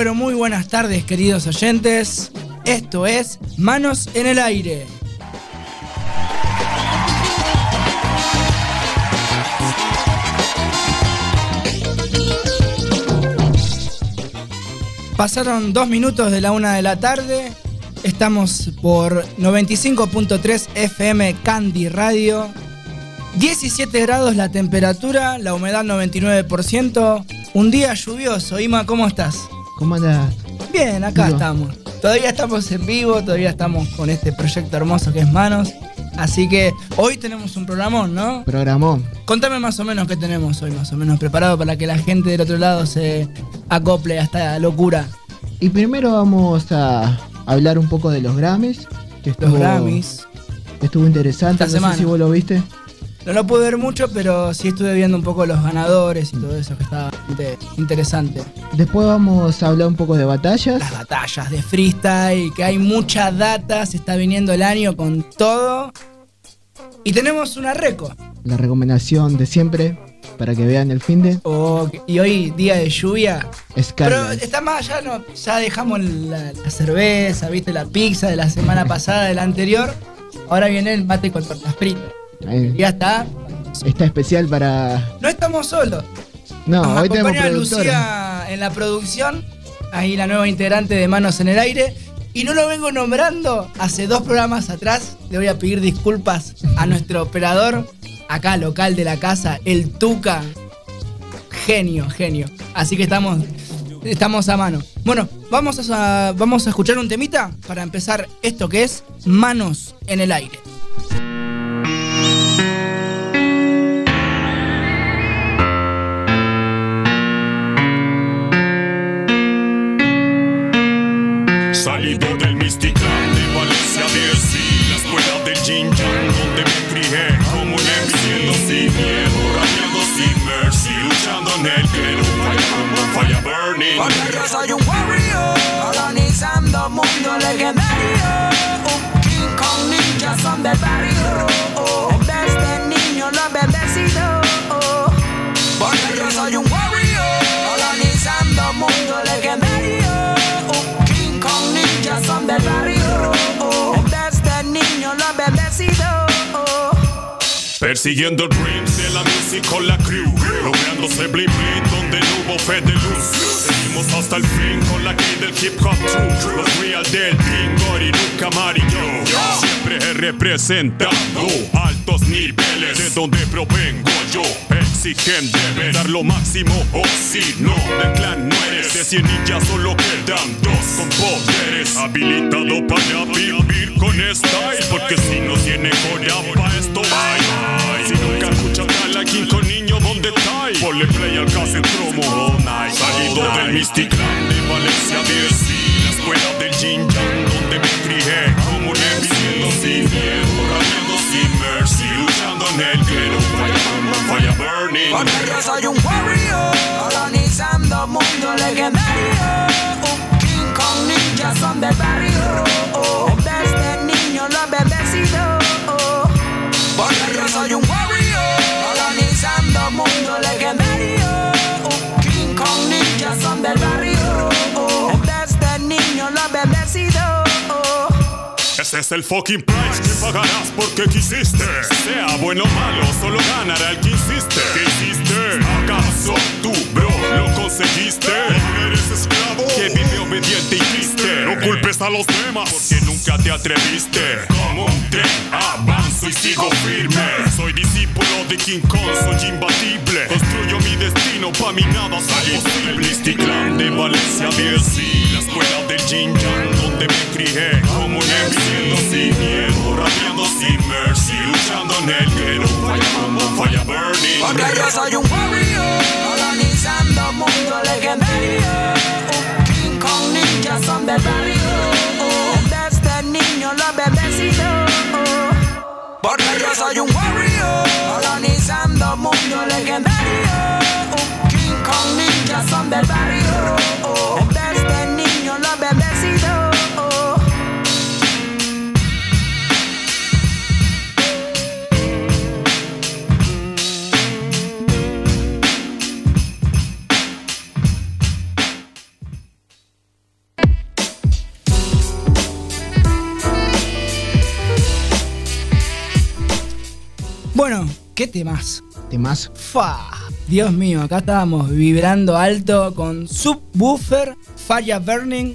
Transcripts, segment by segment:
Pero muy buenas tardes queridos oyentes. Esto es Manos en el Aire. Pasaron dos minutos de la una de la tarde. Estamos por 95.3 FM Candy Radio. 17 grados la temperatura, la humedad 99%. Un día lluvioso. Ima, ¿cómo estás? ¿Cómo? Bien, acá Vivo. estamos. Todavía estamos en vivo, todavía estamos con este proyecto hermoso que es Manos. Así que hoy tenemos un programón, ¿no? Programón. Contame más o menos qué tenemos hoy, más o menos preparado para que la gente del otro lado se acople a esta locura. Y primero vamos a hablar un poco de los Grammys. Que Los estuvo, Grammys. Estuvo interesante. Esta no semana. sé si vos lo viste. No lo pude ver mucho, pero sí estuve viendo un poco los ganadores y todo eso, que está bastante interesante. Después vamos a hablar un poco de batallas. Las batallas de freestyle, que hay mucha data, se está viniendo el año con todo. Y tenemos una reco. La recomendación de siempre para que vean el fin de Oh, y hoy día de lluvia. Pero Scarlet. está más allá, no, ya dejamos la, la cerveza, viste, la pizza de la semana pasada, de la anterior. Ahora viene el mate con tortas fritas. Ya está. Está especial para. No estamos solos. No, Nos hoy tenemos productora. Lucía en la producción, ahí la nueva integrante de Manos en el Aire. Y no lo vengo nombrando hace dos programas atrás. Le voy a pedir disculpas a nuestro operador, acá local de la casa, el Tuca. Genio, genio. Así que estamos, estamos a mano. Bueno, vamos a, vamos a escuchar un temita para empezar esto que es Manos en el Aire. Mysticland de Valencia DC La escuela del Jin Yang donde me crié Como un siendo sin miedo, rapeando sin mercy Luchando en el clero, fire como fire burning Porque yo soy un warrior, colonizando mundo legendario. Un King Kong ninja son del barrio. Desde Persiguiendo dreams de la music con la crew Lográndose bling donde no hubo fe de luz Hasta el fin con la key del hip hop true Los real del bingo y nunca amarillo Siempre he representado altos niveles De donde provengo yo Exigen debes dar lo máximo O si no, del clan no eres De 100 ninjas solo quedan dos. Con poderes. Habilitado para vivir con style. Porque si no tiene cola pa' esto hay Si nunca escuchas a la King con niño, ¿dónde está? Ponle play al cassette promo. all night Salido del Mystic Land de Valencia DC La escuela del Jin Yang donde me crié Como siendo sin miedo, rapeando sin mercy Luchando en el clero, fire fire burning Porque yo soy un warrior, colonizando mundo legendario. Un King Kong ninja son del barrio. Es el fucking price que pagarás porque quisiste. Sea bueno o malo, solo ganará el que insiste. ¿Qué hiciste? ¿Acaso tú, bro, lo conseguiste? ¿O eres esclavo que vive obediente y triste? No culpes a los demás porque nunca te atreviste. Como un tren avanzo y sigo firme. Soy discípulo de King Kong, soy imbatible. Construyo mi destino, pa' mi nada es imposible. Mystic Land de Valencia, BSC. La escuela del Jin Yang donde me crié. Como un siendo sin miedo, rapeando sin mercy. Luchando en el clero, fire como fire burning. Porque yo soy un warrior, colonizando mundo legendario. King Kong ninja son del barrio. Desde niño lo he bendecido. Porque yo soy un warrior, colonizando mundo legendario. King Kong ninja son del barrio. Desde niño lo he qué temas. Temazo. Fa. Dios mío, acá estábamos vibrando alto con Subwoofer, Fire Burning,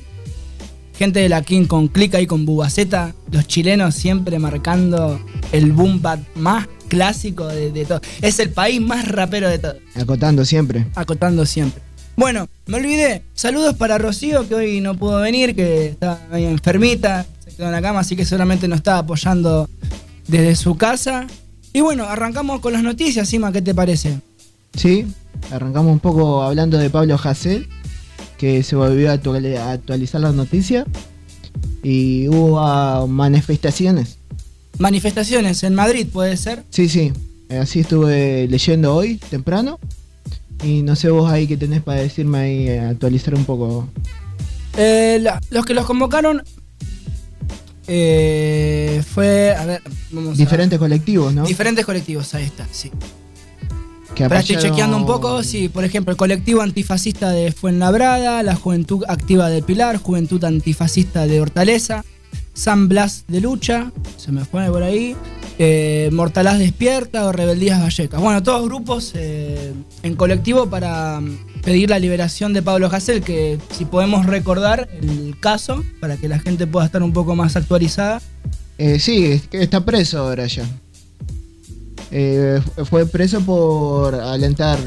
gente de la King con click ahí con Bubaceta, los chilenos siempre marcando el boom bap más clásico de, de todo. Es el país más rapero de todo, Acotando siempre. acotando siempre. Bueno, me olvidé. Saludos para Rocío, que hoy no pudo venir, que está ahí enfermita, se quedó en la cama, así que seguramente nos está apoyando desde su casa. Y bueno, arrancamos con las noticias, Sima, ¿qué te parece? Sí, arrancamos un poco hablando de Pablo Hassel, que se volvió a actuali- a actualizar las noticias. Y hubo ah, manifestaciones. Manifestaciones en Madrid, puede ser. Sí, sí. Así estuve leyendo hoy, temprano. Y no sé vos ahí qué tenés para decirme ahí, actualizar un poco. Eh, la- los que los convocaron eh, fue, a ver, vamos a- Diferentes colectivos, ¿no? diferentes colectivos, ahí está, sí. que Ahora estoy chequeando un poco, sí, por ejemplo, el colectivo antifascista de Fuenlabrada, la Juventud Activa del Pilar, Juventud Antifascista de Hortaleza, San Blas de Lucha, se me fue por ahí, eh, Mortalaz Despierta o Rebeldías Vallecas. Bueno, todos grupos eh, en colectivo para pedir la liberación de Pablo Hassel, que si podemos recordar el caso, para que la gente pueda estar un poco más actualizada. Eh, sí, está preso ahora ya. Eh, fue preso por alentar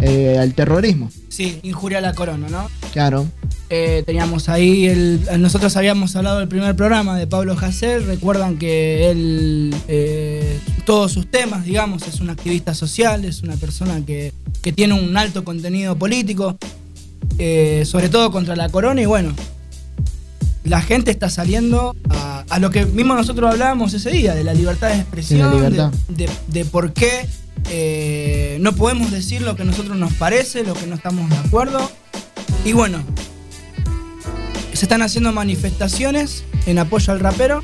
eh, al terrorismo. Sí, injuria a la corona, ¿no? Claro. Eh, teníamos ahí, el, nosotros habíamos hablado del primer programa de Pablo Hasél, recuerdan que él, eh, todos sus temas, digamos, es un activista social, es una persona que, que tiene un alto contenido político, eh, sobre todo contra la corona y bueno, la gente está saliendo a, a lo que mismo nosotros hablábamos ese día, de la libertad de expresión, libertad. De, de- de por qué no podemos decir lo que a nosotros nos parece, lo que no estamos de acuerdo. Y bueno, se están haciendo manifestaciones en apoyo al rapero.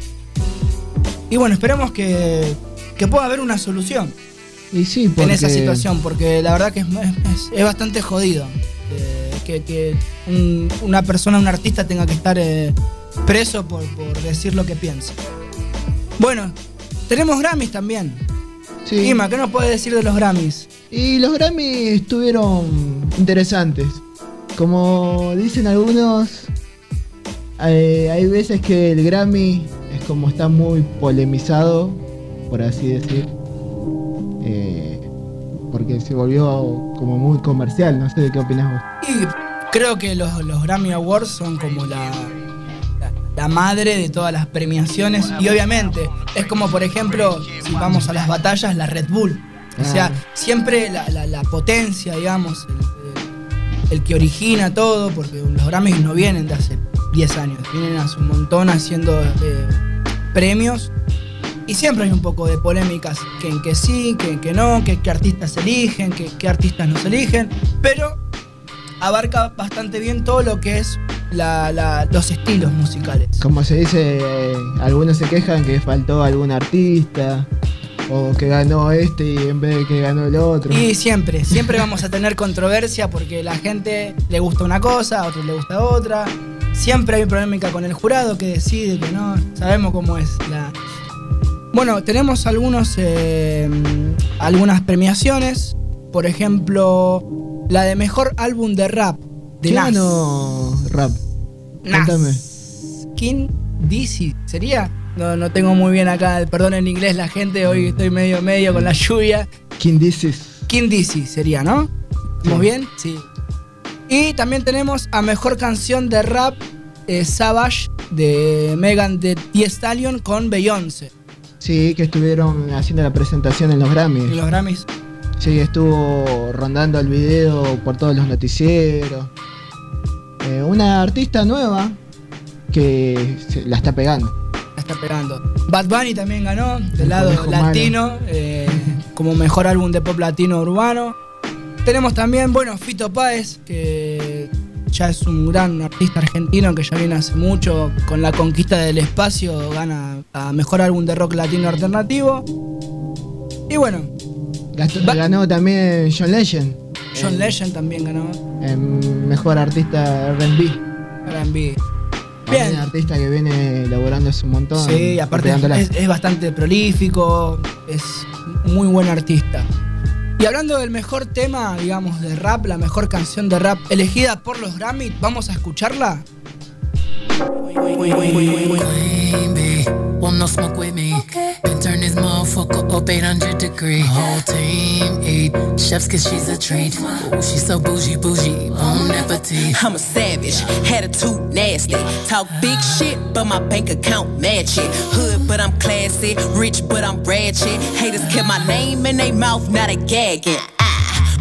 Y bueno, esperemos que, que pueda haber una solución Y sí, porque en esa situación, porque la verdad que es, es- es bastante jodido eh, que, que un- una persona, un artista tenga que estar eh, preso por, por decir lo que piensa. Bueno, tenemos Grammys también. Sí. Ima, ¿qué nos puedes decir de los Grammys? Y los Grammy estuvieron interesantes. Como dicen algunos, eh, hay veces que el Grammy es como está muy polemizado, por así decir. eh, porque se volvió como muy comercial, no sé de qué opinas vos. Y creo que los, los Grammy Awards son como la, la, la madre de todas las premiaciones. Y obviamente, es como por ejemplo, si vamos a las batallas, la Red Bull. O sea, Ah. siempre la, la- la potencia, digamos, el, el- el que origina todo, porque los Grammys no vienen de hace 10 años, vienen hace un montón haciendo eh, premios. Y siempre hay un poco de polémicas, que en que sí, que en que no, que qué artistas eligen, que qué artistas no se eligen, pero abarca bastante bien todo lo que es la- la- los estilos musicales. Como se dice, eh, algunos se quejan que faltó algún artista, o que ganó este y en vez de que ganó el otro. Y siempre, siempre vamos a tener controversia porque la gente le gusta una cosa, a otros le gusta otra. Siempre hay polémica con el jurado que decide que no. Sabemos cómo es la. Bueno, tenemos algunos eh, algunas premiaciones. Por ejemplo, la de mejor álbum de rap de ¿Qué Nas. ganó rap? Nas. Cuéntame. King DC, ¿sería? No, no tengo muy bien acá, perdón en inglés la gente, hoy estoy medio medio con la lluvia. ¿Quién dices? King DC sería, ¿no? ¿Estamos bien? Sí. Y también tenemos a mejor canción de rap eh, Savage de Megan de Thee Stallion con Beyoncé. Sí, que estuvieron haciendo la presentación en los En Grammys. los Grammys. Sí, estuvo rondando el video por todos los noticieros. Eh, una artista nueva que se la está pegando. La está pegando. Bad Bunny también ganó del El lado latino eh, como mejor álbum de pop latino urbano. Tenemos también, bueno, Fito Páez, que ya es un gran artista argentino que ya viene hace mucho con la conquista del espacio, gana a mejor álbum de rock latino alternativo. Y bueno, Gastó- ganó también John Legend. John en- Legend también ganó mejor artista RB. R&B. Bien. artista que viene elaborando hace un montón. Sí, aparte es, es bastante prolífico, es muy buen artista. Y hablando del mejor tema, digamos, de rap, la mejor canción de rap elegida por los Grammy, ¿vamos a escucharla? Want no smoke with me. Then turn this motherfucker up 800 degree. Whole team eat chefs cause she's a treat. Ooh, she's so bougie, bougie, bon appetit. I'm a savage, attitude nasty. Talk big ah. shit, but my bank account match it. Hood, but I'm classy. Rich, but I'm ratchet. Haters kept my name in their mouth, not a gagging.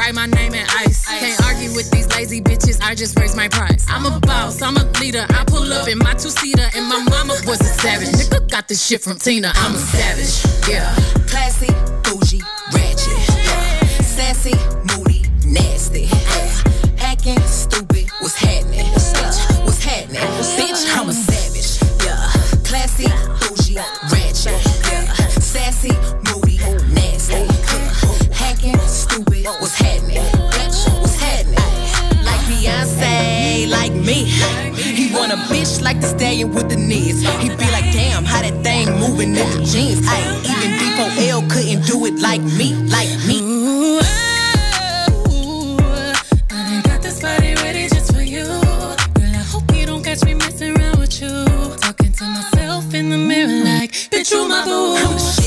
Write my name in ice. Can't argue with these lazy bitches. I just raise my price. I'm a boss. I'm a leader. I pull up in my two seater, and my mama was a savage. Nigga got this shit from Tina. I'm a savage. Yeah. Classy, bougie, ratchet. Yeah. Sassy, moody, nasty. Acting stupid, what's happening? Bitch, what's happening? Bitch, I'm a savage. Yeah. Classy, bougie, ratchet. Yeah. Sassy, bitch like the stallion with the knees. He be like, damn, how that thing moving in the jeans. I even D4L couldn't do it like me, like me. Ooh, oh, I got this body ready just for you. Girl, I hope you don't catch me messing around with you. Talking to myself in the mirror like, bitch, you my boo.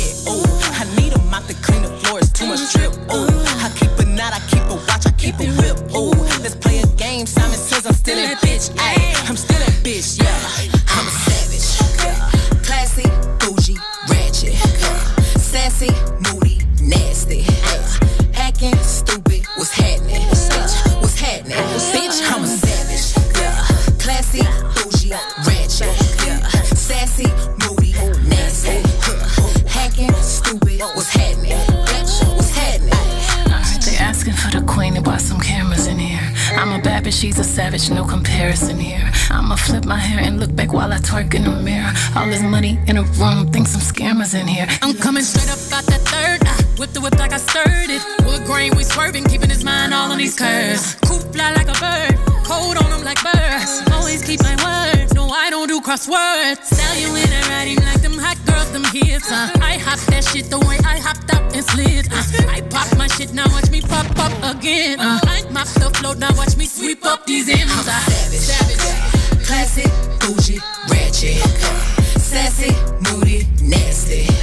Savage, no comparison here. I'ma flip my hair and look back while I twerk in the mirror. All this money in a room, think some scammers in here. I'm coming straight up out that third. Whip the whip like I stirred it. Wood grain, we swerving, keeping his mind all on these curves. Coop fly like a bird, cold on them like birds. Always keep my word, no, I don't do crosswords. Sell you in a riding like them hot girls, them hits. Uh. I hop that shit the way I hopped up and slid. Uh. I pop my shit, now watch me pop up again. Uh. I mop the floor, now watch me sweep up these M's. I'm savage. Savage. Classic, bougie, ratchet. Sassy, moody, nasty.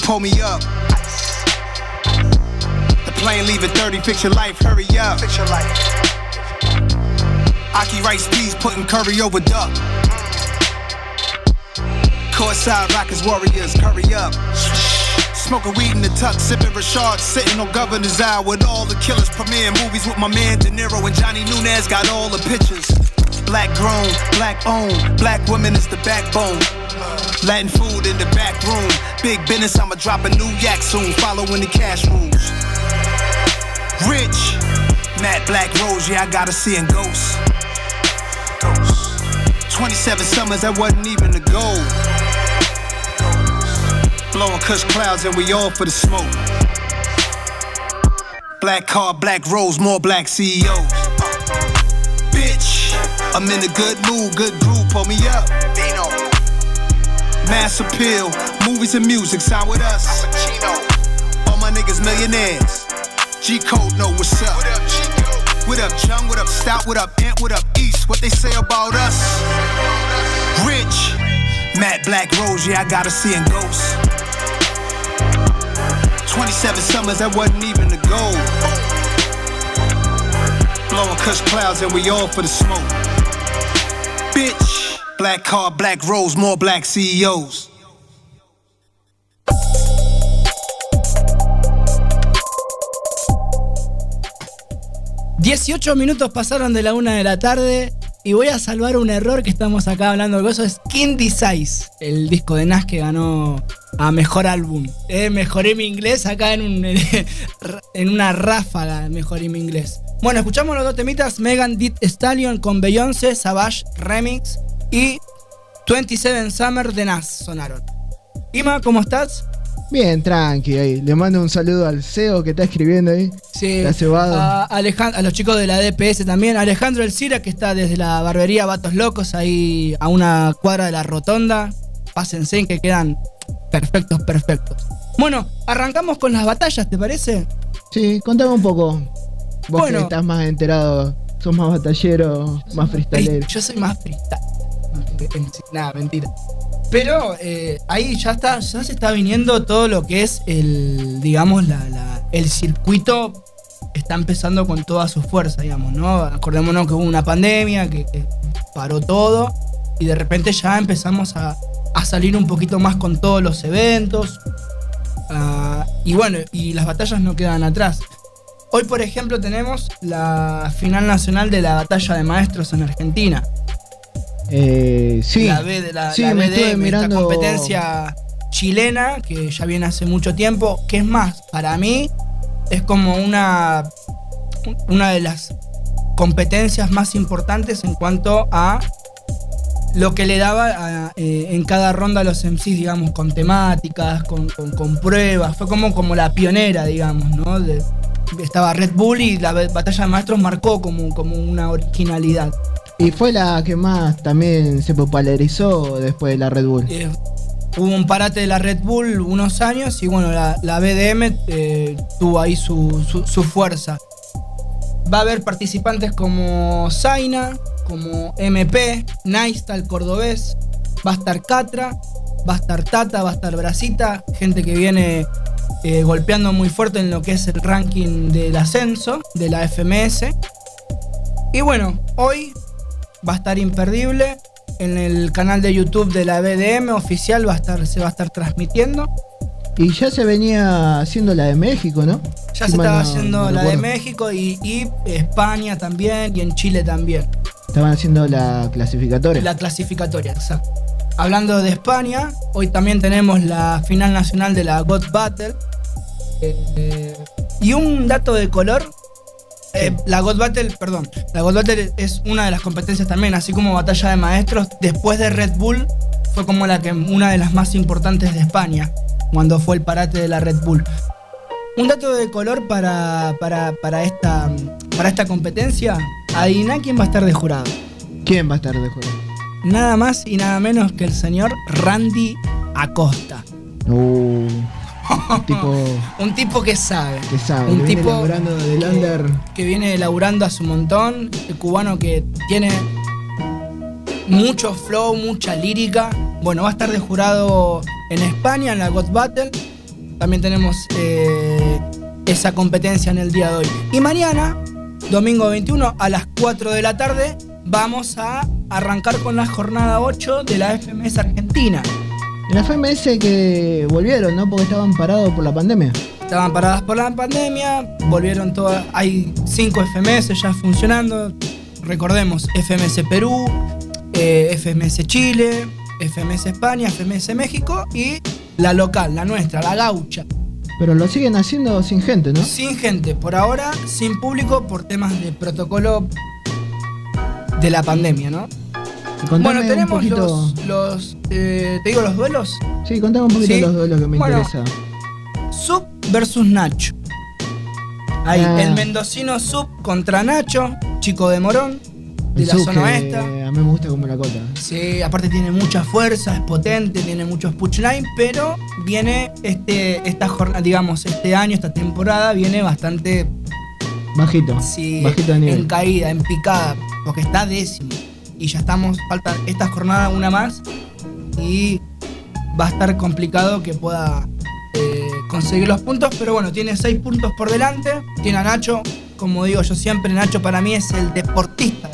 Pull me up. The plane leaving 30, fix your life, hurry up. Fix your life. Aki rice peas, putting curry over duck. Courtside Rockets Warriors, hurry up. Smoking weed in the tuck, sipping Rashard, sitting on Governor's Eye with all the killers. Premiere movies with my man De Niro and Johnny Nunez, got all the pictures. Black grown, black owned, black women is the backbone. Latin food in the back room. Big business, I'ma drop a new yak soon, following the cash rules. Rich, Matt Black Rose, yeah, I gotta see in ghosts. 27 summers, that wasn't even the goal. Blowing cush clouds, and we all for the smoke. Black car, black rose, more black CEOs. Bitch, I'm in a good mood, good groove, pull me up. Mass appeal, movies and music, sign with us. All my niggas millionaires. G Code know what's up. What up, Jung? What up, Chung? What up, Stout? What up, Ant? What up, East? What they say about us? Rich, Matt Black Rose, yeah, I gotta see in ghosts. 27 summers, that wasn't even the goal. Blowing cush clouds, and we all for the smoke. Bitch, black car, black rose, more black CEOs. 18 minutos pasaron de la una de la tarde y voy a salvar un error que estamos acá hablando de eso. Es Kindy Size, el disco de Nas que ganó a mejor álbum. Eh, mejoré mi inglés acá en una ráfaga, mejoré mi inglés. Bueno, escuchamos los dos temitas: Megan Did Stallion con Beyoncé, Savage Remix y 27 Summer de Nas sonaron. Ima, ¿cómo estás? Bien, tranqui ahí. Le mando un saludo al CEO que está escribiendo ahí. Sí. Está cebado. A, los chicos de la DPS también. Alejandro El Cira, que está desde la barbería Vatos Locos, ahí a una cuadra de la rotonda. Pásense, que quedan perfectos, perfectos. Bueno, arrancamos con las batallas, ¿te parece? Sí, contame un poco. Vos Bueno. que estás más enterado, sos más batallero, más freestalero. yo soy más freestyle. Nada, mentira. Pero eh, ahí ya está, ya se está viniendo todo lo que es el, digamos, la, el circuito está empezando con toda su fuerza, digamos, ¿no? Acordémonos que hubo una pandemia, que, que paró todo, y de repente ya empezamos a, a salir un poquito más con todos los eventos. Ah, y bueno, y las batallas no quedan atrás. Hoy, por ejemplo, tenemos la final nacional de la batalla de maestros en Argentina. Eh, sí. La B de la, Sí, la me BDM, estuve esta competencia chilena que ya viene hace mucho tiempo. Que es más, para mí es como una, una de las competencias más importantes en cuanto a lo que le daba a, eh, en cada ronda a los MCs, digamos, con temáticas, con, con- con pruebas. Fue como, como la pionera, digamos, ¿no? De- estaba Red Bull y la batalla de maestros marcó como, como una originalidad. Y fue la que más también se popularizó después de la Red Bull. Eh, hubo un parate de la Red Bull unos años y bueno, la, la BDM eh, tuvo ahí su, su- fuerza. Va a haber participantes como Zaina, como MP, Naista, el cordobés, va a estar Catra, va a estar Tata, va a estar Brasita, gente que viene eh, golpeando muy fuerte en lo que es el ranking del ascenso de la FMS. Y bueno, hoy va a estar imperdible. En el canal de YouTube de la BDM oficial va a estar, se va a estar transmitiendo. Y ya se venía haciendo la de México, ¿no? Ya Si se estaba no- haciendo no la de. México y, y España también y en Chile también. Estaban haciendo la clasificatoria. La clasificatoria, exacto. Hablando de España, hoy también tenemos la final nacional de la God Battle. Eh, y un dato de color. Eh, la God Battle, perdón, la God Battle es una de las competencias también, así como Batalla de Maestros, después de Red Bull, fue como la que, una de las más importantes de España, cuando fue el parate de la Red Bull. Un dato de color para, para, para esta, para esta competencia, adivina quién va a estar de jurado. ¿Quién va a estar de juego? Nada más y nada menos que el señor Randy Acosta. Uh, un tipo Un tipo que sabe. que sabe, Un que viene tipo laburando del under. que viene laburando a su montón. El cubano que tiene mucho flow, mucha lírica. Bueno, va a estar de jurado en España, en la God Battle. También tenemos eh, esa competencia en el día de hoy. Y mañana, domingo 21, a las 4 de la tarde, vamos a arrancar con la jornada 8 de la FMS Argentina. En la FMS que volvieron, ¿no? Porque estaban parados por la pandemia. Estaban paradas por la pandemia, volvieron todas. Hay cinco FMS ya funcionando. recordemos, FMS Perú, eh, FMS Chile, FMS España, FMS México y la local, la nuestra, la gaucha. Pero lo siguen haciendo sin gente, ¿no? Sin gente, por ahora, sin público por temas de protocolo de la pandemia, ¿no? Bueno, un tenemos poquito- los, los, eh, ¿te digo los duelos? Sí, contame un poquito Sí. los duelos que me Bueno, interesa. Sub versus Nacho. Ahí, Ah. el mendocino Sub contra Nacho, chico de Morón, de El la zona oeste. A mí me gusta como la cota. Sí, aparte tiene mucha fuerza, es potente, tiene muchos punchlines, pero viene este, esta jornada, digamos, este año, esta temporada, viene bastante Bajito. sí, Bajito de nivel. en caída, en picada, porque está décimo. Y ya estamos, falta esta jornada una más y va a estar complicado que pueda eh, conseguir los puntos, pero bueno, tiene seis puntos por delante, tiene a Nacho, como digo yo siempre, Nacho para mí es el deportista.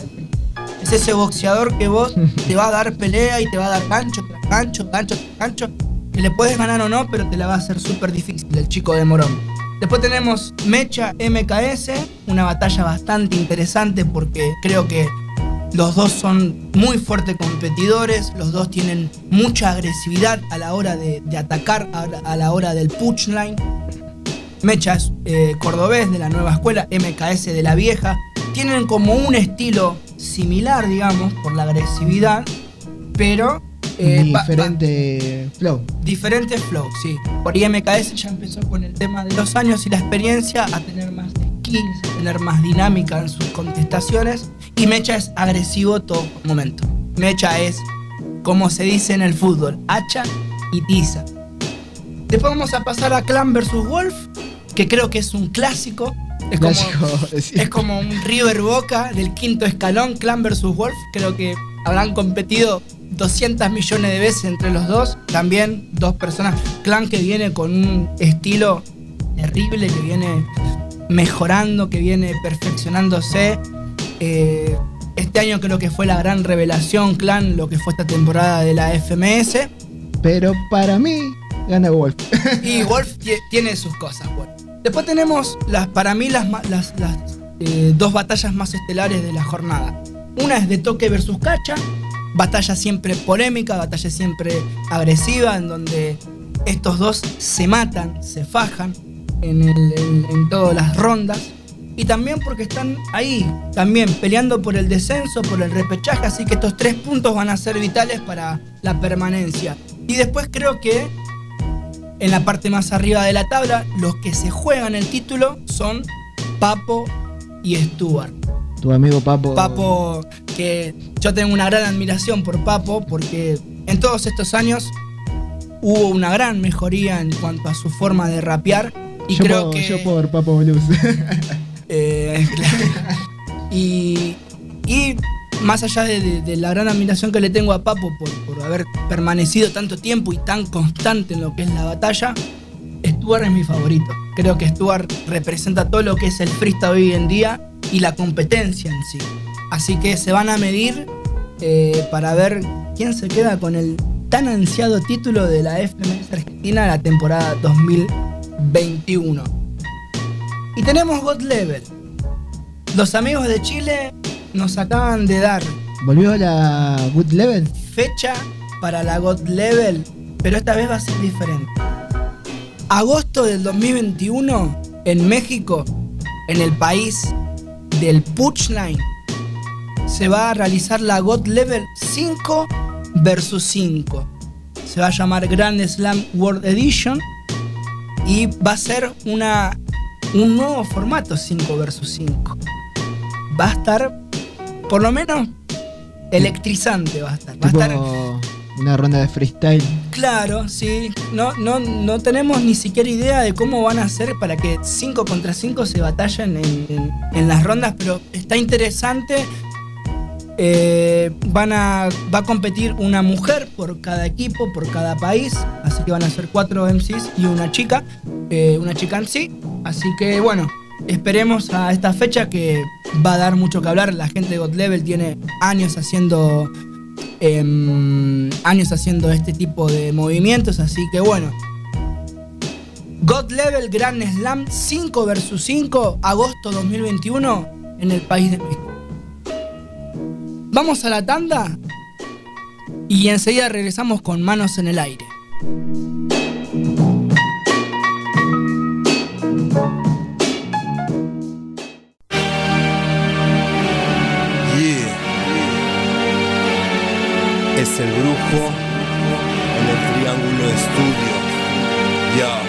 Es ese boxeador que vos te va a dar pelea y te va a dar gancho gancho, gancho gancho, que le puedes ganar o no, pero te la va a hacer súper difícil el chico de Morón. Después tenemos Mecha MKS, una batalla bastante interesante porque creo que los dos son muy fuertes competidores, los dos tienen mucha agresividad a la hora de, de atacar, a, la hora del punchline. Mecha es eh, cordobés de la nueva escuela, MKS de la vieja. Tienen como un estilo similar, digamos, por la agresividad, pero eh, Diferente flow. diferentes flows, sí. Por ahí MKS ya empezó con el tema de los años y la experiencia a tener más skills, tener más dinámica en sus contestaciones. Y Mecha es agresivo todo momento. Mecha es, como se dice en el fútbol, hacha y tiza. Después vamos a pasar a Clan vs Wolf, que creo que es un clásico. Es como, es como un River Boca del quinto escalón, Clan vs Wolf. Creo que habrán competido 200 millones de veces entre los dos. También dos personas. Clan que viene con un estilo terrible, que viene mejorando, que viene perfeccionándose. Eh, este año creo que fue la gran revelación, Clan, lo que fue esta temporada de la FMS. Pero para mí, gana Wolf. Y Wolf tie- tiene sus cosas. Wolf. Después tenemos las, para mí las, ma- las, las, eh, dos batallas más estelares de la jornada. Una es de Toque versus Cacha, batalla siempre polémica, batalla siempre agresiva, en donde estos dos se matan, se fajan en, el- en- en todas las rondas. Y también porque están ahí, también peleando por el descenso, por el repechaje, así que estos tres puntos van a ser vitales para la permanencia. Y después creo que en la parte más arriba de la tabla, los que se juegan el título son Papo y Stuart. Tu amigo Papo. Papo, que yo tengo una gran admiración por Papo, porque en todos estos años hubo una gran mejoría en cuanto a su forma de rapear. Y yo, creo que. yo por Papo Blues. Eh, claro. y, y más allá de, de- de la gran admiración que le tengo a Papo por, por haber permanecido tanto tiempo y tan constante en lo que es la batalla, Stuart es mi favorito. Creo que Stuart representa todo lo que es el freestyle hoy en día y la competencia en sí. Así que se van a medir eh, para ver quién se queda con el tan ansiado título de la FMS Argentina la temporada 2021. Y tenemos God Level. Los amigos de Chile nos acaban de dar Volvió la Good Level. fecha para la God Level, pero esta vez va a ser diferente. Agosto del 2021 en México, en el país del Punchline, se va a realizar la God Level 5 versus 5. Se va a llamar Grand Slam World Edition y va a ser una, un nuevo formato 5 versus 5. Va a estar, por lo menos, electrizante va a estar. Va a estar una ronda de freestyle. Claro, sí. No, no, no tenemos ni siquiera idea de cómo van a hacer para que 5 contra 5 se batallen en, en- en las rondas, pero está interesante. Eh, van a, va a competir una mujer por cada equipo, por cada país. Así que van a ser cuatro MCs y una chica. eh, una chica sí. Así que bueno, esperemos a esta fecha que va a dar mucho que hablar. La gente de God Level tiene años haciendo em, años haciendo este tipo de movimientos, así que bueno. God Level Grand Slam 5 vs 5, agosto 2021, en el país de México. Vamos a la tanda y enseguida regresamos con manos en el aire. Es el brujo en el triángulo estudio. Ya.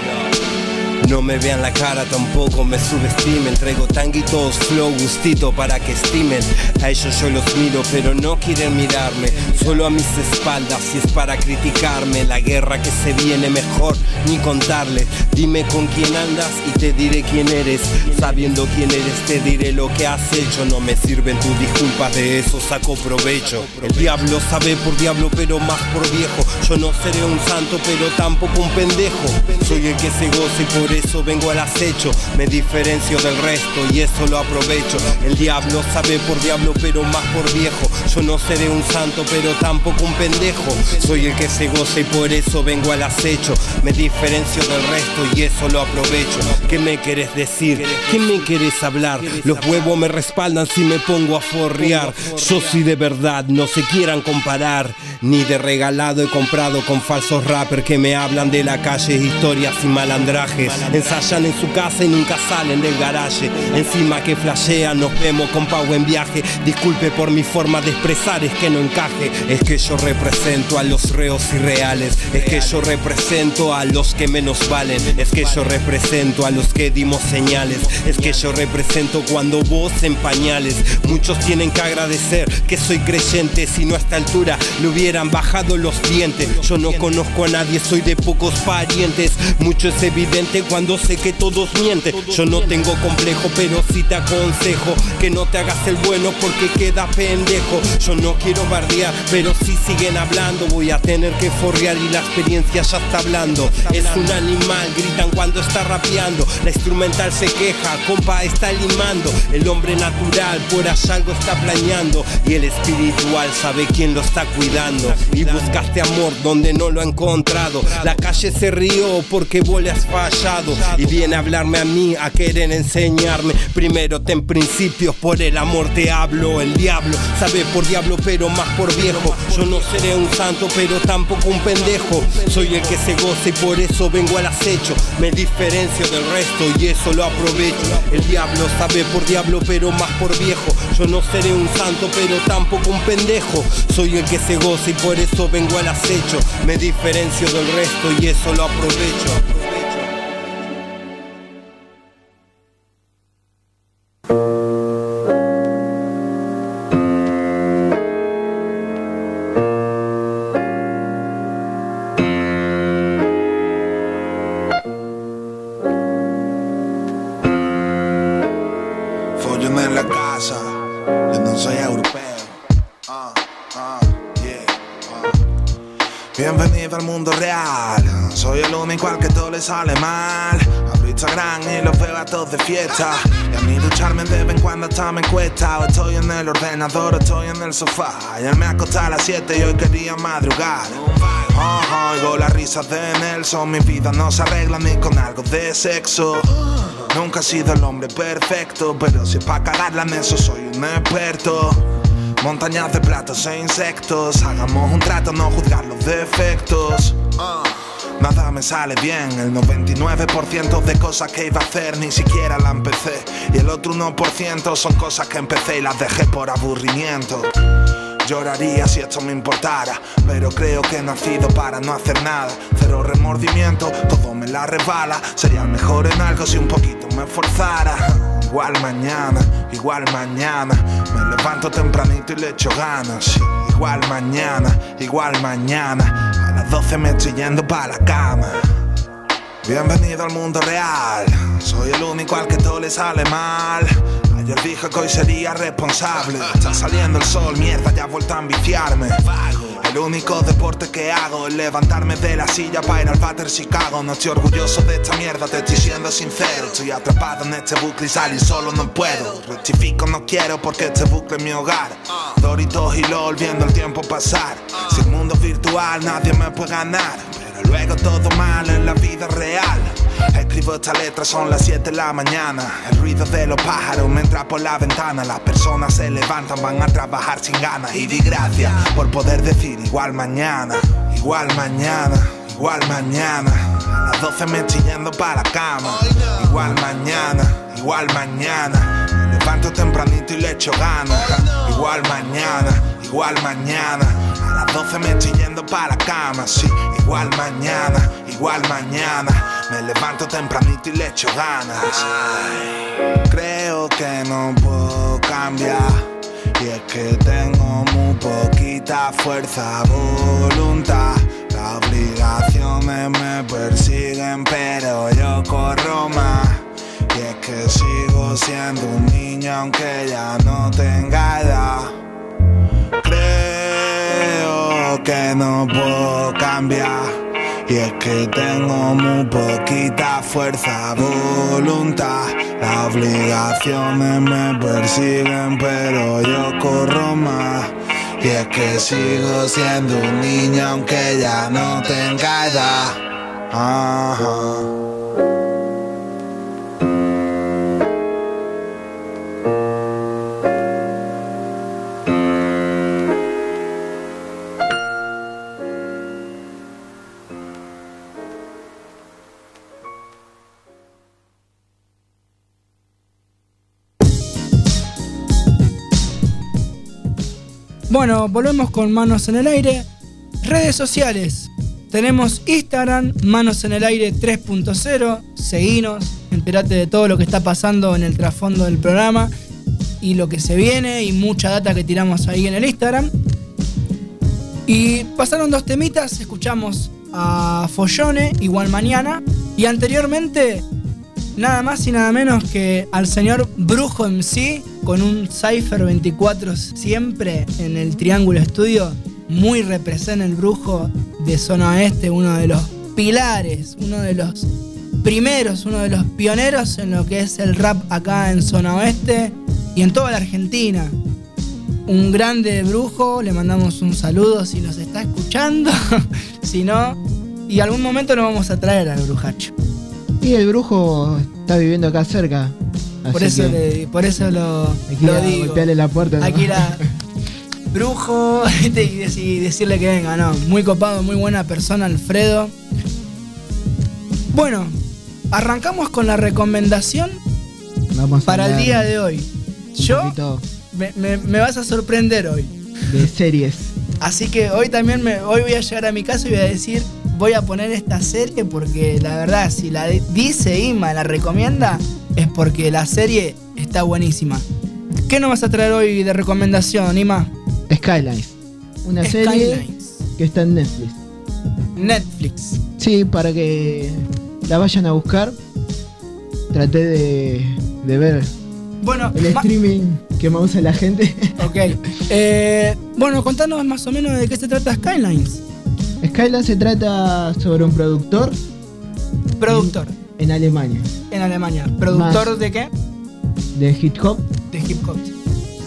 No me vean la cara, tampoco me subestimen. Traigo tanguitos, flow, gustito para que estimen. A ellos yo los miro, pero no quieren mirarme. Solo a mis espaldas, si es para criticarme. La guerra que se viene mejor ni contarle. Dime con quién andas y te diré quién eres. Sabiendo quién eres, te diré lo que has hecho. No me sirven tus disculpas, de eso saco provecho. El diablo sabe por diablo, pero más por viejo. Yo no seré un santo, pero tampoco un pendejo. Soy el que se goce y por eso vengo al acecho. Me diferencio del resto y eso lo aprovecho. El diablo sabe por diablo, pero más por viejo. Yo no seré un santo, pero tampoco un pendejo. Soy el que se goza y por eso vengo al acecho. Me diferencio del resto y eso lo aprovecho. ¿Qué me querés decir? ¿Qué me querés hablar? Los huevos me respaldan si me pongo a forrear. Yo sí de verdad, no se quieran comparar. Ni de regalado he comprado con falsos rappers que me hablan de la calle, historias y malandrajes. Ensayan en su casa y nunca salen del garaje. Encima que flashean, nos vemos con Pau en viaje. Disculpe por mi forma de expresar, es que no encaje. Es que yo represento a los reos irreales. Es que yo represento a los que menos valen. Es que yo represento a los que dimos señales. Es que yo represento cuando vos en pañales. Muchos tienen que agradecer que soy creyente. Si no a esta altura le hubieran bajado los dientes. Yo no conozco a nadie, soy de pocos parientes. Mucho es evidente cuando sé que todos mienten. Yo no tengo complejo, pero sí te aconsejo que no te hagas el bueno porque queda pendejo. Yo no quiero bardear, pero si siguen hablando voy a tener que forrear y la experiencia ya está hablando. Es un animal, gritan cuando está rapeando. La instrumental se queja, compa está limando. El hombre natural por allá algo está planeando y el espiritual sabe quién lo está cuidando. Y buscaste amor donde no lo ha encontrado. La calle se rió porque vos le has fallado y viene a hablarme a mí, a querer enseñarme. Primero ten principios, por el amor te hablo. El diablo sabe por diablo, pero más por viejo. Yo no seré un santo, pero tampoco un pendejo. Soy el que se goza y por eso vengo al acecho. Me diferencio del resto y eso lo aprovecho. El diablo sabe por diablo, pero más por viejo. Yo no seré un santo, pero tampoco un pendejo. Soy el que se goza y por eso vengo al acecho. Me diferencio del resto y eso lo aprovecho. Soy el único al que todo le sale mal. Abro Instagram y los veo a todos de fiesta. Y a mí ducharme de vez en cuando hasta me cuesta. Estoy en el ordenador, estoy en el sofá. Ya me acosté a las 7 y hoy quería madrugar. Ah, oigo las risas de Nelson, mi vida no se arregla ni con algo de sexo. Nunca he sido el hombre perfecto, pero si es pa' cagarla en eso soy un experto. Montañas de platos e insectos, hagamos un trato, no juzgar los defectos. Nada me sale bien, el 99% de cosas que iba a hacer ni siquiera la empecé. Y el otro 1% son cosas que empecé y las dejé por aburrimiento. Lloraría si esto me importara, pero creo que he nacido para no hacer nada. Cero remordimiento, todo me la resbala. Sería mejor en algo si un poquito me esforzara. Igual mañana, igual mañana. Me levanto tempranito y le echo ganas. Igual mañana, igual mañana. A las 12 me estoy yendo para la cama. Bienvenido al mundo real. Soy el único al que todo le sale mal. Ayer dije que hoy sería responsable. Está saliendo el sol, mierda, ya he vuelto a enviciarme. El único deporte que hago es levantarme de la silla para ir al Pater Chicago. No estoy orgulloso de esta mierda, te estoy siendo sincero. Estoy atrapado en este bucle y salir solo no puedo. Rectifico, no quiero porque este bucle es mi hogar. Doritos y LOL viendo el tiempo pasar. Si el mundo es virtual, nadie me puede ganar. Luego todo mal en la vida real. Escribo esta letra, son las 7 de la mañana. El ruido de los pájaros me entra por la ventana. Las personas se levantan, van a trabajar sin ganas. Y di gracias por poder decir igual mañana, igual mañana, igual mañana. A las 12 me estoy yendo para la cama. Igual mañana, igual mañana. Me levanto tempranito y le echo ganas. Igual mañana, igual mañana. A las 12 me estoy yendo para la cama, sí, igual mañana, igual mañana. Me levanto tempranito y le echo ganas. Creo que no puedo cambiar. Y es que tengo muy poquita fuerza, voluntad. Las obligaciones me persiguen, pero yo corro más. Y es que sigo siendo un niño aunque ya no tenga edad. Que no puedo cambiar. Y es que tengo muy poquita fuerza, voluntad. Las obligaciones me persiguen, pero yo corro más. Y es que sigo siendo un niño aunque ya no tenga edad. Ajá. Bueno, volvemos con Manos en el Aire. Redes sociales. Tenemos Instagram, Manos en el Aire 3.0. Seguinos, enterate de todo lo que está pasando en el trasfondo del programa y lo que se viene y mucha data que tiramos ahí en el Instagram. Y pasaron dos temitas, escuchamos a Follone, igual mañana, y anteriormente nada más y nada menos que al señor Brujo MC con un Cypher 24 siempre en el Triángulo Estudio. Muy representa el Brujo de Zona Oeste, uno de los pilares, uno de los primeros, uno de los pioneros en lo que es el rap acá en Zona Oeste y en toda la Argentina. Un grande brujo, le mandamos un saludo si nos está escuchando, si no, y algún momento nos vamos a traer al brujacho. Y el brujo está viviendo acá cerca. Por eso, le- por eso lo, hay que ir lo a digo. golpearle la puerta. ¿no? Hay que ir a brujo y dec- y decirle que venga, no. Muy copado, muy buena persona, Alfredo. Bueno, arrancamos con la recomendación Vamos para el día de hoy. Yo me- me vas a sorprender hoy. de series. Así que hoy también me, hoy voy a llegar a mi casa y voy a decir, voy a poner esta serie porque la verdad, si la dice Ima, la recomienda, es porque la serie está buenísima. ¿Qué nos vas a traer hoy de recomendación, Ima? Skylines. Una serie Skylines. que está en Netflix. Netflix. Sí, para que la vayan a buscar. Traté de, de ver Bueno, el streaming que más usa la gente. ok. Eh, bueno, contanos más o menos de qué se trata Skylines. Skylines se trata sobre un productor Productor en Alemania en Alemania. ¿Productor Más. de qué? de hip hop, De hip hop.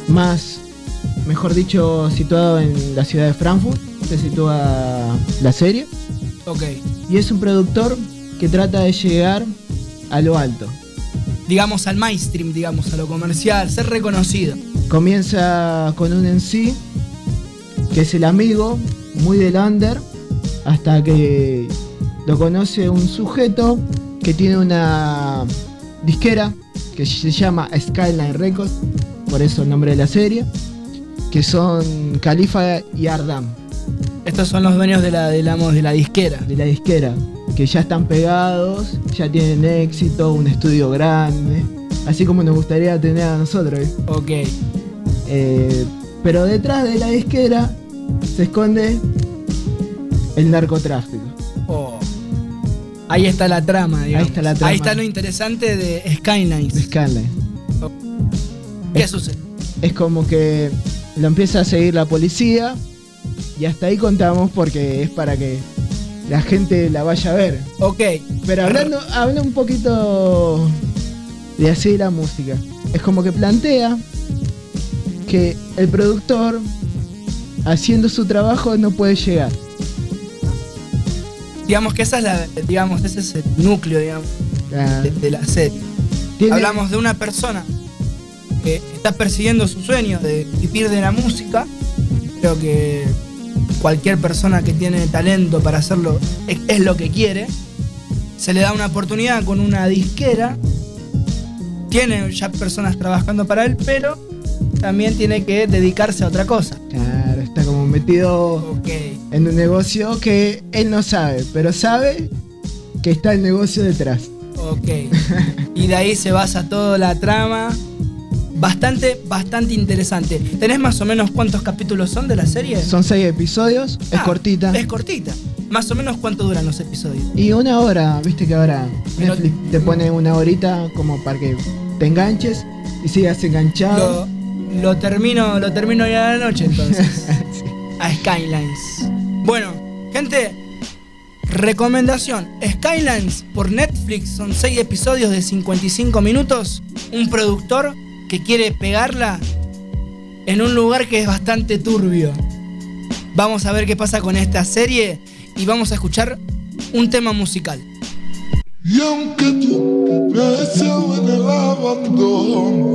más, mejor dicho, situado en la ciudad de Frankfurt. Se sitúa la serie. Ok. Y es un productor que trata de llegar a lo alto. Digamos al mainstream, digamos, a lo comercial, ser reconocido. Comienza con un en sí, que es el amigo, muy del under, hasta que lo conoce un sujeto que tiene una disquera que se llama Skyline Records, por eso el nombre de la serie, que son Khalifa y Ardam, Estos son los dueños de la, digamos, de la disquera. de la disquera, que ya están pegados, ya tienen éxito, un estudio grande, así como nos gustaría tener a nosotros. ¿eh? Ok. Eh, pero detrás de la disquera se esconde el narcotráfico. Oh. Ahí está la trama, digamos. Ahí está la trama. Ahí está lo interesante de Skylines. de Skyline. ¿Qué sucede? Es como que lo empieza a seguir la policía y hasta ahí contamos porque es para que la gente la vaya a ver. Ok. Pero hablando, habla un poquito de así la música. Es como que plantea que el productor haciendo su trabajo no puede llegar. Digamos que esa es la, digamos, ese es el núcleo, digamos, de, de la serie. tiene- Hablamos de una persona que está persiguiendo su sueño de vivir de la música. Creo que cualquier persona que tiene talento para hacerlo es, es lo que quiere. Se le da una oportunidad con una disquera. Tiene ya personas trabajando para él, pero también tiene que dedicarse a otra cosa. Claro, está como metido Ok. En un negocio que él no sabe, pero sabe que está el negocio detrás. Ok. Y de ahí se basa toda la trama. Bastante, bastante interesante. ¿Tenés más o menos cuántos capítulos son de la serie? Son seis episodios, es Ah, cortita. Es cortita. Más o menos cuánto duran los episodios. Y una hora, viste que ahora Pero- Netflix te pone una horita como para que te enganches y sigas enganchado. Lo, lo termino, lo termino ya a la noche entonces. A Skylines. Bueno, gente, recomendación. Skylines por Netflix son 6 episodios de 55 minutos. Un productor que quiere pegarla en un lugar que es bastante turbio. Vamos a ver qué pasa con esta serie y vamos a escuchar un tema musical. Y aunque en el abandono,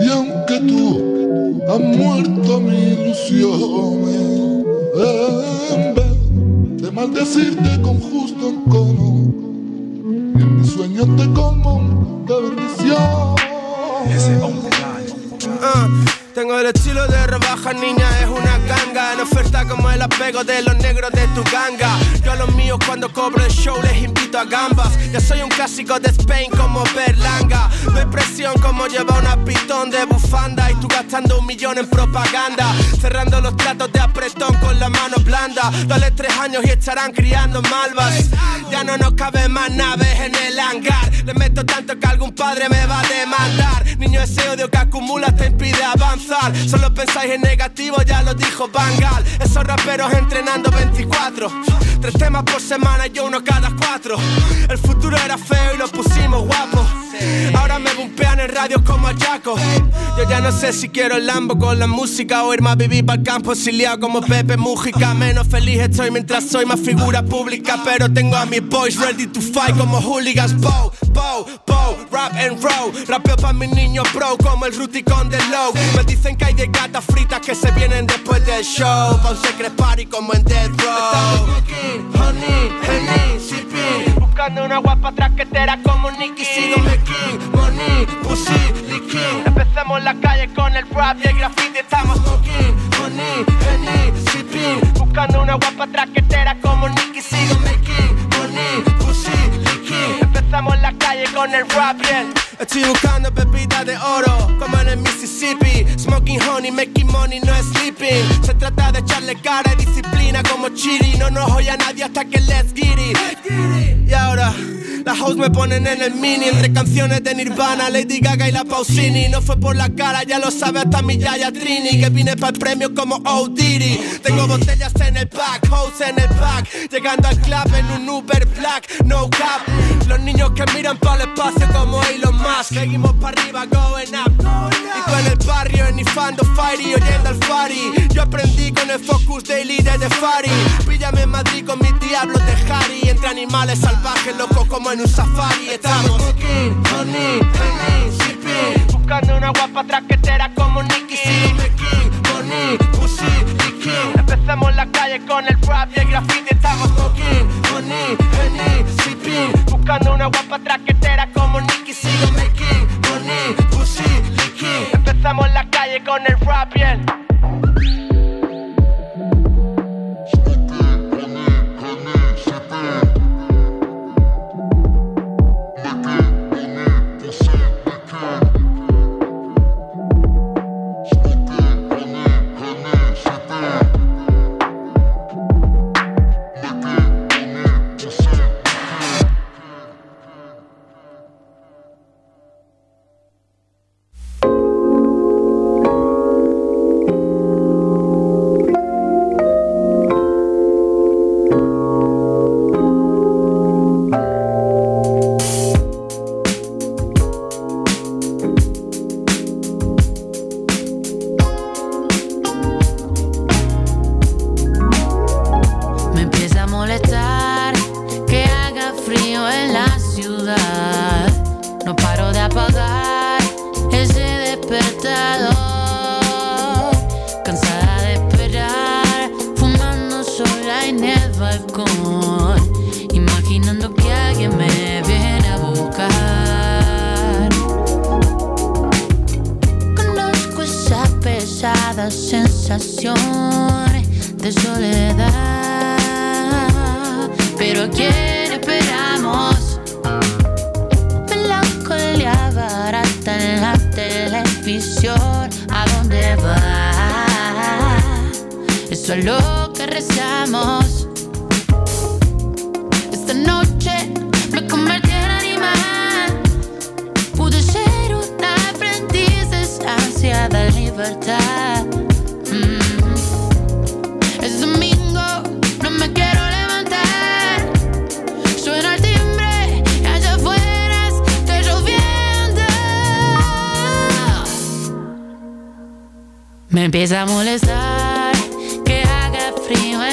y aunque tú has muerto en vez de maldecirte con justo encono, en mis sueños te como de bendición. Ah, tengo el estilo de rebaja, niña, es una ganga. En oferta como el apego de los negros de tu ganga. Yo a los míos cuando cobro el show les invito a gambas. Ya soy un clásico de Spain como Berlanga. Doy presión como lleva una pitón de bufanda. Y tú gastando un millón en propaganda. Cerrando los tratos de apretón con la mano blanda. Dale tres años y estarán criando malvas. Ya no nos caben más naves en el hangar. Le meto tanto que algún padre me va a demandar. Niño, ese odio que acumulas te impide avanzar. Solo pensáis en negativo, ya lo dijo Bangal. Esos raperos entrenando 24. Tres temas por semana y uno cada cuatro. El futuro era feo y lo pusimos guapo. Ahora me bumpean en radios como a Jaco. Yo ya no sé si quiero el Lambo con la música o irme a vivir para el campo exiliado como Pepe Mújica. Menos feliz estoy mientras soy más figura pública. Pero tengo a mis boys ready to fight como hooligans. Bow, bow, bow, rap and roll. Rapeo pa' mis niños bro como el Ruticón del Low. Me dicen que hay de gatas fritas que se vienen después del show. Pa' un secret party como en Dead Row. Buscando una guapa traquetera como Nicky. Sigo making money, pussy, licking. Empecemos la calle con el rap y el graffiti. Estamos smoking, honey, honey, sipping. Buscando una guapa traquetera como Nicky. Sigo making money, con el rap el Estoy buscando pepitas de oro, como en el Mississippi. Smoking honey, making money, no sleeping. Se trata de echarle cara y disciplina como Chiri. No nos oye a nadie hasta que let's get. Y ahora, las hoes me ponen en el mini entre canciones de Nirvana, Lady Gaga y la Pausini. No fue por la cara, ya lo sabe hasta mi Yaya Trini. Que vine para el premio como O. Diddy. Tengo botellas en el back, hoes en el back. Llegando al club en un Uber Black, no cap. Los niños que miran para el espacio como Elon Musk. Seguimos para arriba, going up. Y en el barrio, enifando Fairy, oyendo al Fari. Yo aprendí con el Focus Daily de The Fari. Píllame en Madrid con mis diablos de Harry. Entre animales salvajes, locos como en un safari. Estamos smoking, honey, honey. Buscando una guapa traquetera como Nicky. Making money, pussy, Empezamos la calle con el rap y el graffiti. Estamos smoking, honey, honey, sipping. Buscando una guapa traquetera como Nicky. Sigo making money, pussy, licking. Empezamos la calle con el rap y el Me empieza a molestar que haga frío en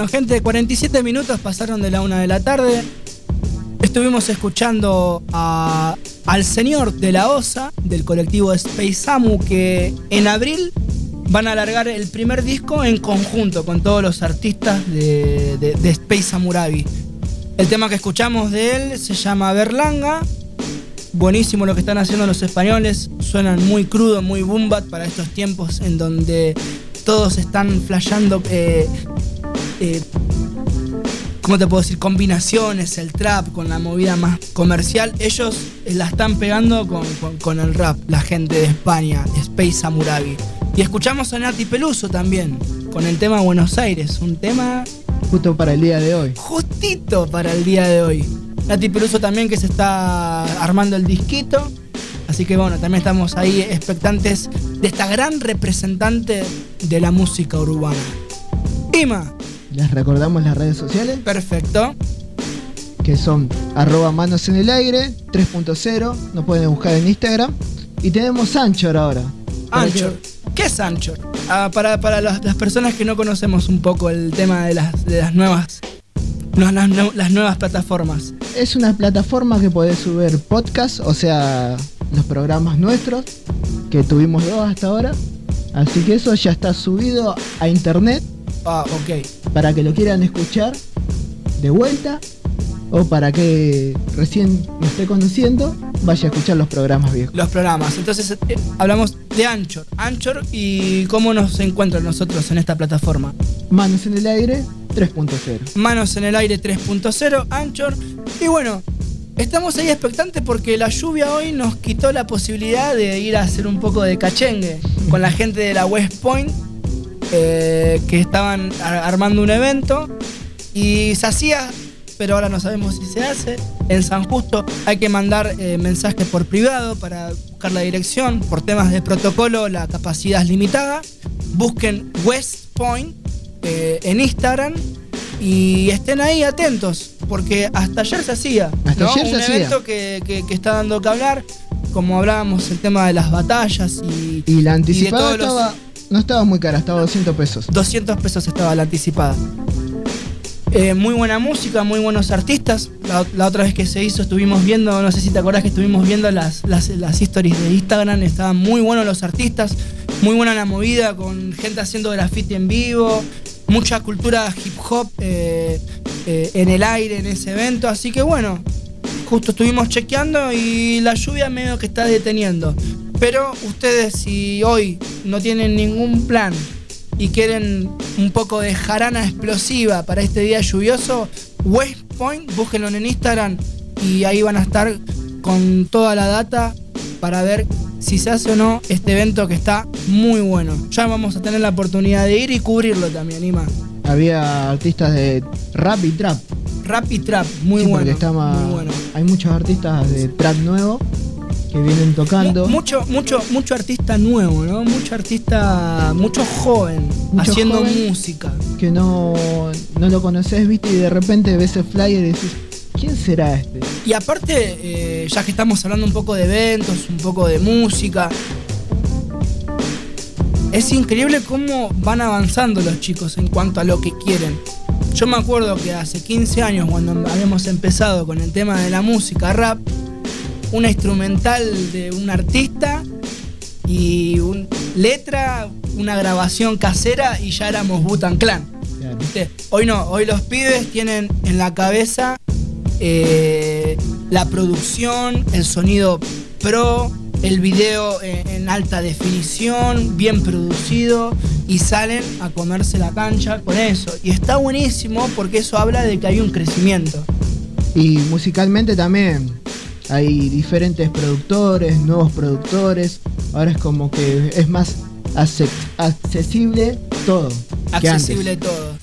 Bueno, gente, 47 minutos pasaron de la una de la tarde. Estuvimos escuchando a- al señor de la OSA, del colectivo Space Samu, que en abril van a alargar el primer disco en conjunto con todos los artistas de, de- de Space Samurabi. El tema que escuchamos de él se llama Berlanga. Buenísimo lo que están haciendo los españoles. Suenan muy crudo, muy boom bap para estos tiempos en donde todos están flasheando eh, eh, ¿cómo te puedo decir? Combinaciones, el trap con la movida más comercial. Ellos eh, la están pegando con, con- con el rap, la gente de España, Space Samurabi. Y escuchamos a Nati Peluso también, con el tema Buenos Aires, un tema Justo para el día de hoy. justito para el día de hoy. Nati Peluso también que se está armando el disquito. Así que bueno, también estamos ahí expectantes de esta gran representante de la música urbana. Ima, Les recordamos las redes sociales perfecto. que son arroba manos en el aire 3.0. Nos pueden buscar en Instagram. Y tenemos Anchor ahora. Anchor. ¿Qué es Anchor? Ah, para para las, las personas que no conocemos un poco el tema de las, de las nuevas. no, las, nu- las nuevas plataformas. Es una plataforma que podés subir podcast, o sea, los programas nuestros, que tuvimos dos hasta ahora. Así que eso ya está subido a internet Ah, ok. Para que lo quieran escuchar de vuelta o para que recién me esté conociendo, vaya a escuchar los programas viejos. Los programas. Entonces eh, hablamos de Anchor. Anchor y cómo nos encuentran nosotros en esta plataforma. Manos en el aire 3.0. Manos en el aire 3.0, Anchor. Y bueno, estamos ahí expectantes porque la lluvia hoy nos quitó la posibilidad de ir a hacer un poco de cachengue con la gente de la West Point eh, que estaban ar- armando un evento y se hacía, pero ahora no sabemos si se hace. En San Justo hay que mandar eh, mensajes por privado para buscar la dirección. Por temas de protocolo la capacidad es limitada. Busquen West Point eh, en Instagram y estén ahí atentos, porque hasta ayer se hacía. Hasta ¿no? ayer se un hacía. evento que, que- que está dando que hablar. Como hablábamos, el tema de las batallas y, Y la y de anticipada todos los- estaba, no estaba muy cara, estaba 200 pesos. 200 pesos estaba la anticipada. Eh, muy buena música, muy buenos artistas. La, otra vez que se hizo estuvimos viendo, no sé si te acordás que estuvimos viendo las, las, las de Instagram, estaban muy buenos los artistas, muy buena la movida, con gente haciendo graffiti en vivo, mucha cultura hip hop eh, eh, en el aire en ese evento, así que bueno, justo estuvimos chequeando y la lluvia medio que está deteniendo. Pero ustedes si hoy no tienen ningún plan y quieren un poco de jarana explosiva para este día lluvioso, West Point, búsquenlo en Instagram y ahí van a estar con toda la data para ver si se hace o no este evento que está muy bueno. Ya vamos a tener la oportunidad de ir y cubrirlo también, Ima. Había artistas de rap y trap. Rap y trap, muy Sí, porque bueno. está más- muy bueno. Hay muchos artistas de trap nuevo que vienen tocando. Mu- Mucho, mucho, mucho artista nuevo, ¿no? Mucho artista, mucho joven, Mucho haciendo joven. música. que no, no lo conoces, viste, y de repente ves el flyer y decís, ¿quién será este? Y aparte, eh, ya que estamos hablando un poco de eventos, un poco de música, es increíble cómo van avanzando los chicos en cuanto a lo que quieren. Yo me acuerdo que hace 15 años, cuando habíamos empezado con el tema de la música rap, una instrumental de un artista y un letra, una grabación casera y ya éramos Butan Clan. Hoy no, hoy los pibes tienen en la cabeza eh, la producción, el sonido pro, el video en, en alta definición, bien producido y salen a comerse la cancha con eso. Y está buenísimo porque eso habla de que hay un crecimiento. Y musicalmente también hay diferentes productores, nuevos productores. Ahora es como que es más accesible todo. accesible todo.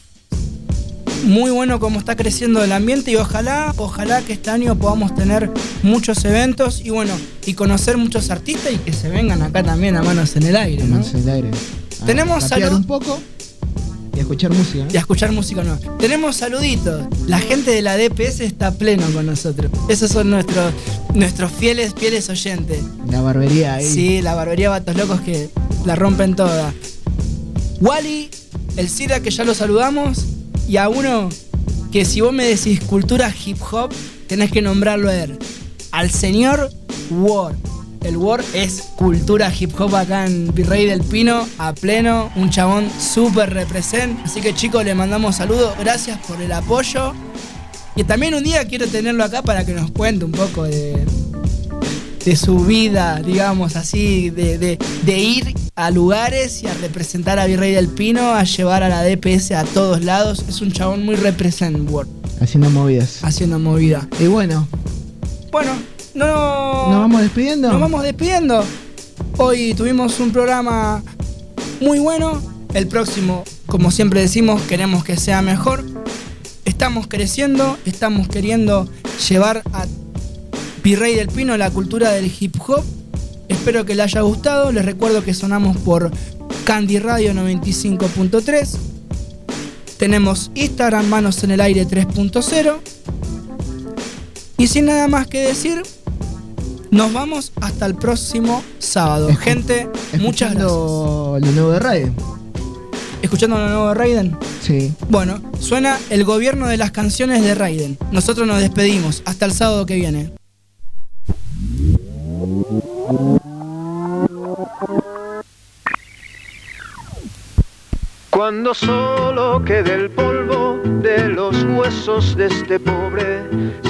Muy bueno como está creciendo el ambiente y ojalá, ojalá que este año podamos tener muchos eventos y bueno, y conocer muchos artistas y que se vengan acá también a manos en el aire, ¿no? antes. En el aire. A Tenemos salud- un poco escuchar música. ¿no? Y a escuchar música nueva. Tenemos saluditos. La gente de la DPS está pleno con nosotros. Esos son nuestros, nuestros fieles, fieles oyentes. La barbería ahí. Sí, la barbería Batos Locos que la rompen toda. Wally, el Sira que ya lo saludamos, y a uno que si vos me decís cultura hip hop, tenés que nombrarlo a él. Al señor Ward. El Ward es cultura hip hop acá en Virrey del Pino, a pleno, un chabón súper represent. Así que chicos, le mandamos saludos, gracias por el apoyo. Y también un día quiero tenerlo acá para que nos cuente un poco de, de su vida, digamos así, de, de- de ir a lugares y a representar a Virrey del Pino, a llevar a la DPS a todos lados. Es un chabón muy represent Word, Haciendo movidas. haciendo movida. Y bueno, Bueno, no. ¿nos vamos despidiendo? Nos vamos despidiendo. Hoy tuvimos un programa muy bueno. El próximo, como siempre decimos, queremos que sea mejor. Estamos creciendo, estamos queriendo llevar a Virrey del Pino la cultura del hip hop. Espero que le haya gustado. Les recuerdo que sonamos por Candy Radio 95.3. Tenemos Instagram Manos en el Aire 3.0. Y sin nada más que decir, nos vamos hasta el próximo sábado. Escu- Gente, muchas gracias. Lo nuevo de Raiden. ¿Escuchando lo nuevo de Raiden? Sí. Bueno, suena el gobierno de las canciones de Raiden. Nosotros nos despedimos. Hasta el sábado que viene. Cuando solo quede el polvo de los huesos de este pobre,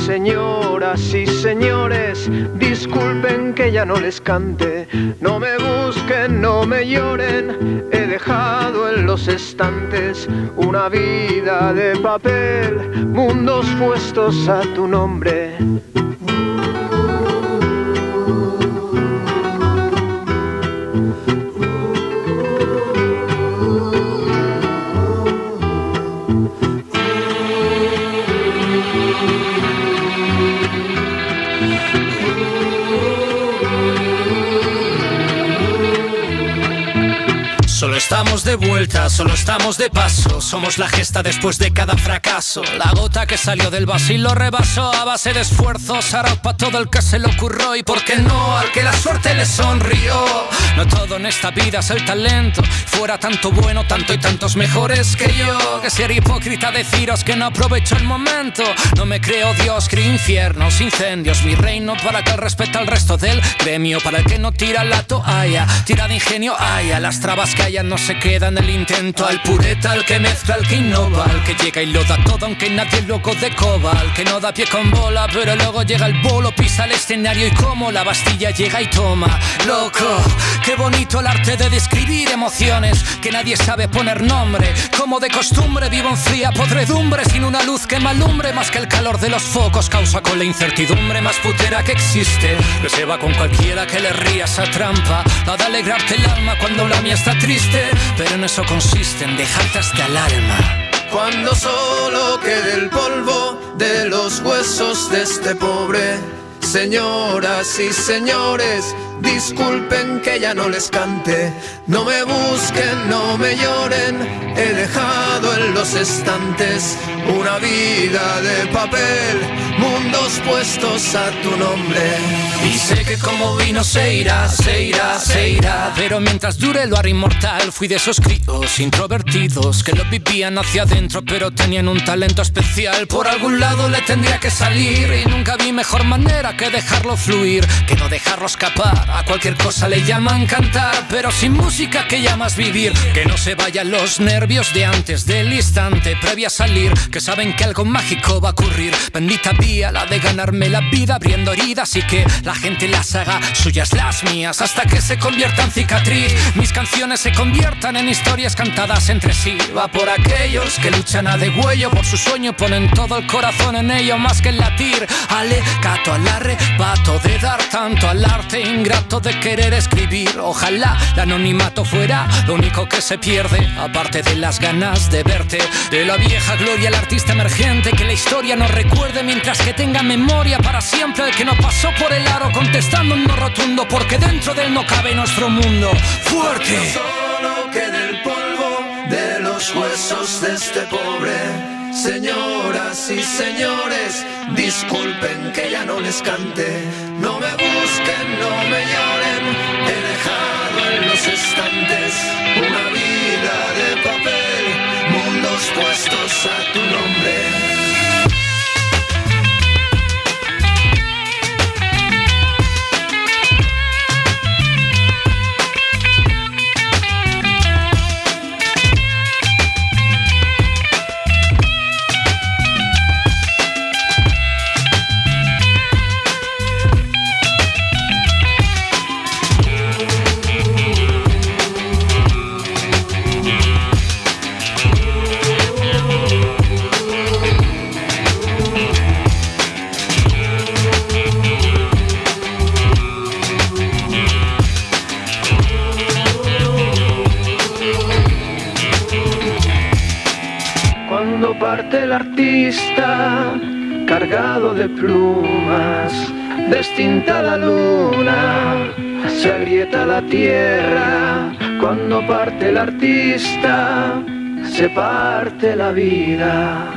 señoras y señores, disculpen que ya no les cante, no me busquen, no me lloren, he dejado en los estantes una vida de papel, mundos puestos a tu nombre. Estamos de vuelta, solo estamos de paso. Somos la gesta después de cada fracaso. La gota que salió del y lo rebasó a base de esfuerzos. Hará para todo el que se le ocurrió y por qué no al que la suerte le sonrió. No todo en esta vida es el talento. Fuera tanto bueno, tanto y tantos mejores que yo. Que ser hipócrita deciros que no aprovecho el momento. No me creo Dios, creo infiernos, incendios. Mi reino para que respeta al resto del gremio. Para el que no tira la toalla, tira de ingenio, haya las trabas que haya no se queda en el intento. Al pureta, al que mezcla, al que innova, al que llega y lo da todo, aunque nadie loco de coba. Al que no da pie con bola, pero luego llega el bolo, pisa el escenario y como la Bastilla llega y toma. Loco, qué bonito el arte de describir emociones que nadie sabe poner nombre. Como de costumbre vivo en fría podredumbre, sin una luz que me alumbre más que el calor de los focos causa con la incertidumbre más putera que existe. Que se va con cualquiera que le ría esa trampa, la de alegrarte el alma cuando la mía está triste, pero en eso consiste en dejarte hasta el alma. Cuando solo quede el polvo de los huesos de este pobre, señoras y señores, disculpen que ya no les cante, no me busquen, no me lloren, he dejado en los estantes una vida de papel, mundos puestos a tu nombre. Y sé que como vino se irá, se irá, se irá. Pero mientras dure lo haré inmortal, fui de esos críos introvertidos que lo vivían hacia adentro, pero tenían un talento especial. Por algún lado le tendría que salir y nunca vi mejor manera que dejarlo fluir, que no dejarlo escapar. A cualquier cosa le llaman cantar, pero sin música que llamas vivir. Que no se vayan los nervios de antes del instante previa a salir, que saben que algo mágico va a ocurrir. Bendita vía la de ganarme la vida abriendo heridas y que la gente las haga suyas las mías hasta que se convierta en cicatriz. Mis canciones se conviertan en historias cantadas entre sí. Va por aquellos que luchan a degüello por su sueño, ponen todo el corazón en ello más que en latir. Alegato al arrebato de dar tanto al arte ingrato de querer escribir. Ojalá el anonimato fuera lo único que se pierde, aparte de las ganas de verte. De la vieja gloria al artista emergente, que la historia nos recuerde mientras que tenga memoria para siempre el que no pasó por el aro contestando un no rotundo, porque dentro de él no cabe nuestro mundo. Fuerte. Solo quede el polvo de los huesos de este pobre. Señoras y señores, disculpen que ya no les cante, no me busquen, no me lloren, he dejado en los estantes una vida de papel, mundos puestos a tu nombre. Parte el artista, cargado de plumas, destinta la luna, se agrieta la tierra. Cuando parte el artista, se parte la vida.